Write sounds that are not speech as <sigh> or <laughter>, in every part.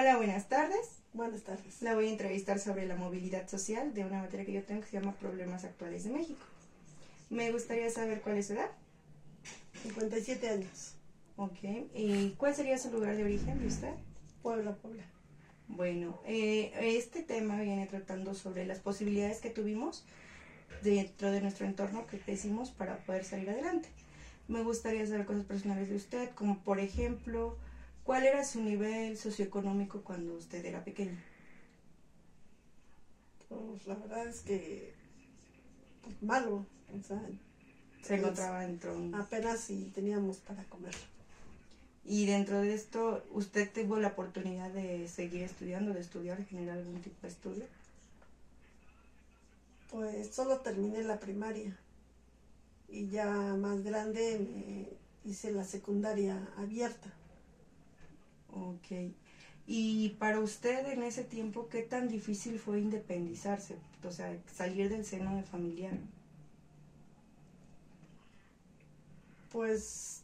Hola, buenas tardes. Buenas tardes. La voy a entrevistar sobre la movilidad social de una materia que yo tengo que se llama Problemas Actuales de México. Me gustaría saber cuál es su edad. 57 años. Ok. ¿Y cuál sería su lugar de origen de usted? Puebla, Puebla. Bueno, eh, este tema viene tratando sobre las posibilidades que tuvimos dentro de nuestro entorno que crecimos para poder salir adelante. Me gustaría saber cosas personales de usted, como por ejemplo, ¿cuál era su nivel socioeconómico cuando usted era pequeño? Pues la verdad es que pues, malo, o sea, Se encontraba dentro apenas si teníamos para comer. Y dentro de esto, ¿usted tuvo la oportunidad de seguir estudiando, de estudiar, generar algún tipo de estudio? Pues solo terminé la primaria y ya más grande me hice la secundaria abierta. Ok. Y para usted en ese tiempo, ¿qué tan difícil fue independizarse? O sea, salir del seno de familiar. Pues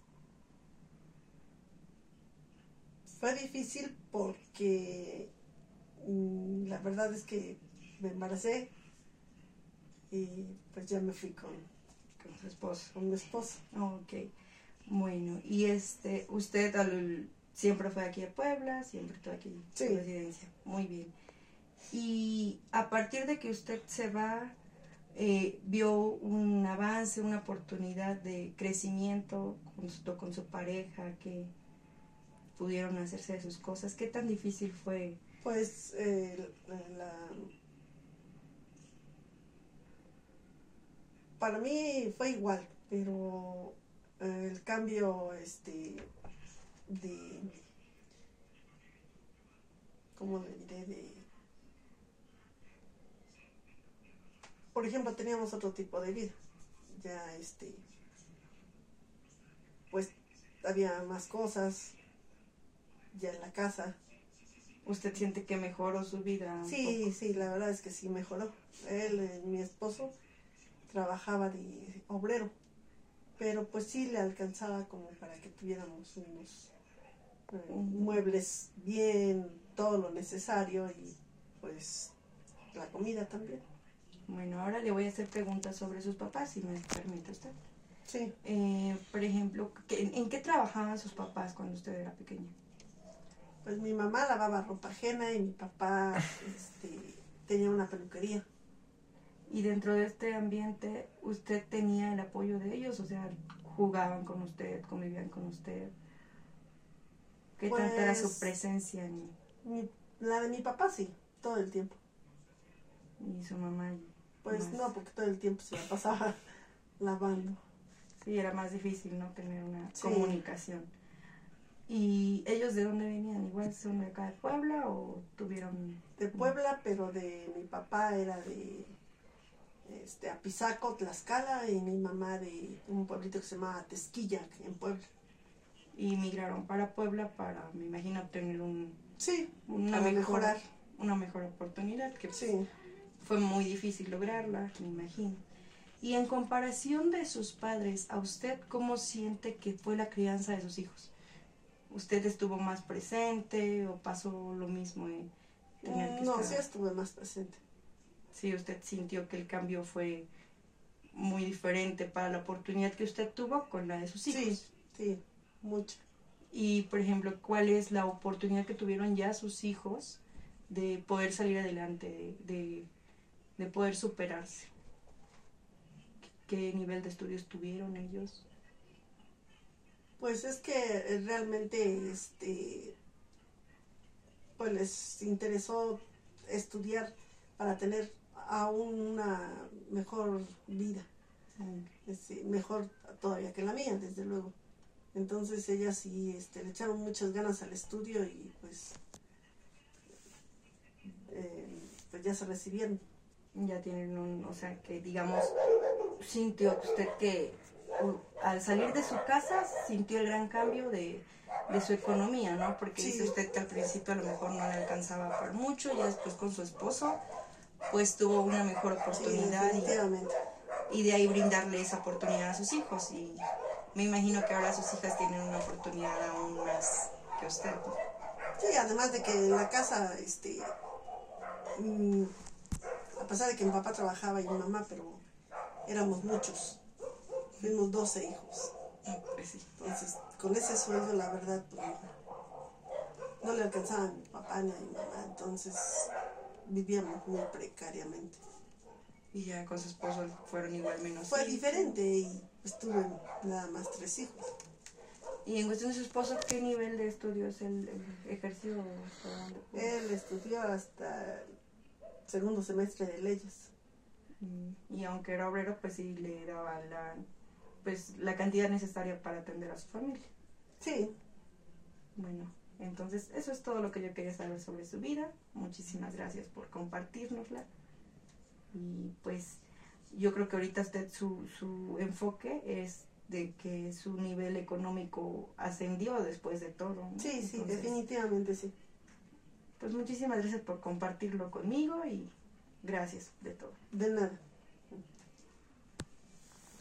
fue difícil porque mm, la verdad es que me embaracé y pues ya me fui con, Con su esposo. con mi esposo. Ok. Bueno, y este, usted al- siempre fue aquí de Puebla, siempre estuvo aquí en Sí. su residencia. Muy bien. Y a partir de que usted se va, eh, vio un avance, una oportunidad de crecimiento junto con su pareja, que pudieron hacerse de sus cosas. ¿Qué tan difícil fue? Pues eh, la- la- para mí fue igual, pero eh, el cambio este de ¿cómo le diré? de por ejemplo teníamos otro tipo de vida ya este pues había más cosas ya en la casa ¿Usted siente que mejoró su vida? Sí, poco? sí, la verdad es que sí mejoró. Él, eh, mi esposo, trabajaba de obrero, pero pues sí le alcanzaba como para que tuviéramos unos. Muebles bien, todo lo necesario y pues la comida también. Bueno, ahora le voy a hacer preguntas sobre sus papás, si me permite usted. Sí, Eh, por ejemplo, ¿qué- ¿en qué trabajaban sus papás cuando usted era pequeño? pues mi mamá lavaba ropa ajena y mi papá este, tenía una peluquería. Y dentro de este ambiente, ¿usted tenía el apoyo de ellos? O sea, ¿jugaban con usted, convivían con usted? ¿Qué tanta era su Pues- presencia en, Mi- la de mi papá sí, todo el tiempo. y su mamá? Pues más? no, porque todo el tiempo se la pasaba <laughs> lavando. Sí, era más difícil, ¿no? Tener una Sí. comunicación. ¿Y ellos de dónde venían? ¿Igual son de acá de Puebla o tuvieron...? De Puebla, pero de mi papá era de este, Apizaco, Tlaxcala, y mi mamá de un pueblito que se llama Tesquilla, en Puebla. Y migraron para Puebla para, me imagino, tener un, Sí, una, mejor, mejorar. una mejor oportunidad, que Sí, fue muy difícil lograrla, me imagino. Y en comparación de sus padres, ¿a usted cómo siente que fue la crianza de sus hijos? ¿Usted estuvo más presente o pasó lo mismo en tener que no, sí estar- estuve más presente. Sí, usted sintió que el cambio fue muy diferente para la oportunidad que usted tuvo con la de sus hijos. Sí, sí, mucho. Y, por ejemplo, ¿cuál es la oportunidad que tuvieron ya sus hijos de poder salir adelante, de, de, de poder superarse? ¿Qué nivel de estudios tuvieron ellos? Pues es que realmente, este, pues les interesó estudiar para tener aún una mejor vida. este, mejor todavía que la mía, desde luego. Entonces ellas sí este, le echaron muchas ganas al estudio y pues, eh, pues ya se recibieron. Ya tienen un, o sea, que digamos, sintió usted que al salir de su casa sintió el gran cambio de, de su economía, ¿no? Porque Sí. dice usted que al principio a lo mejor no le alcanzaba para mucho, ya después con su esposo, pues tuvo una mejor Sí, oportunidad y, y de ahí brindarle esa oportunidad a sus hijos. Y me imagino que ahora sus hijas tienen una oportunidad aún más que usted. Sí, además de que en la casa, este, mm, a pesar de que mi papá trabajaba y mi mamá, pero éramos muchos. Fuimos 12 hijos. Pues sí. Entonces, con ese sueldo, la verdad, pues, no, no le alcanzaba a mi papá ni a mi mamá. Entonces, vivíamos muy precariamente. Y ya con su esposo fueron igual menos. Fue hijos. diferente y pues tuve nada más tres hijos. Y en cuestión de su esposo, ¿qué nivel de estudios él, ejerció? Él estudió hasta el segundo semestre de leyes. Y aunque era obrero, pues sí le daba la, pues, la cantidad necesaria para atender a su familia. Sí, Bueno, entonces eso es todo lo que yo quería saber sobre su vida. Muchísimas gracias por compartirnosla. Y pues yo creo que ahorita usted su, su enfoque es de que su nivel económico ascendió después de todo. ¿no? sí, sí, Entonces, definitivamente sí. Pues muchísimas gracias por compartirlo conmigo y gracias de todo. De nada.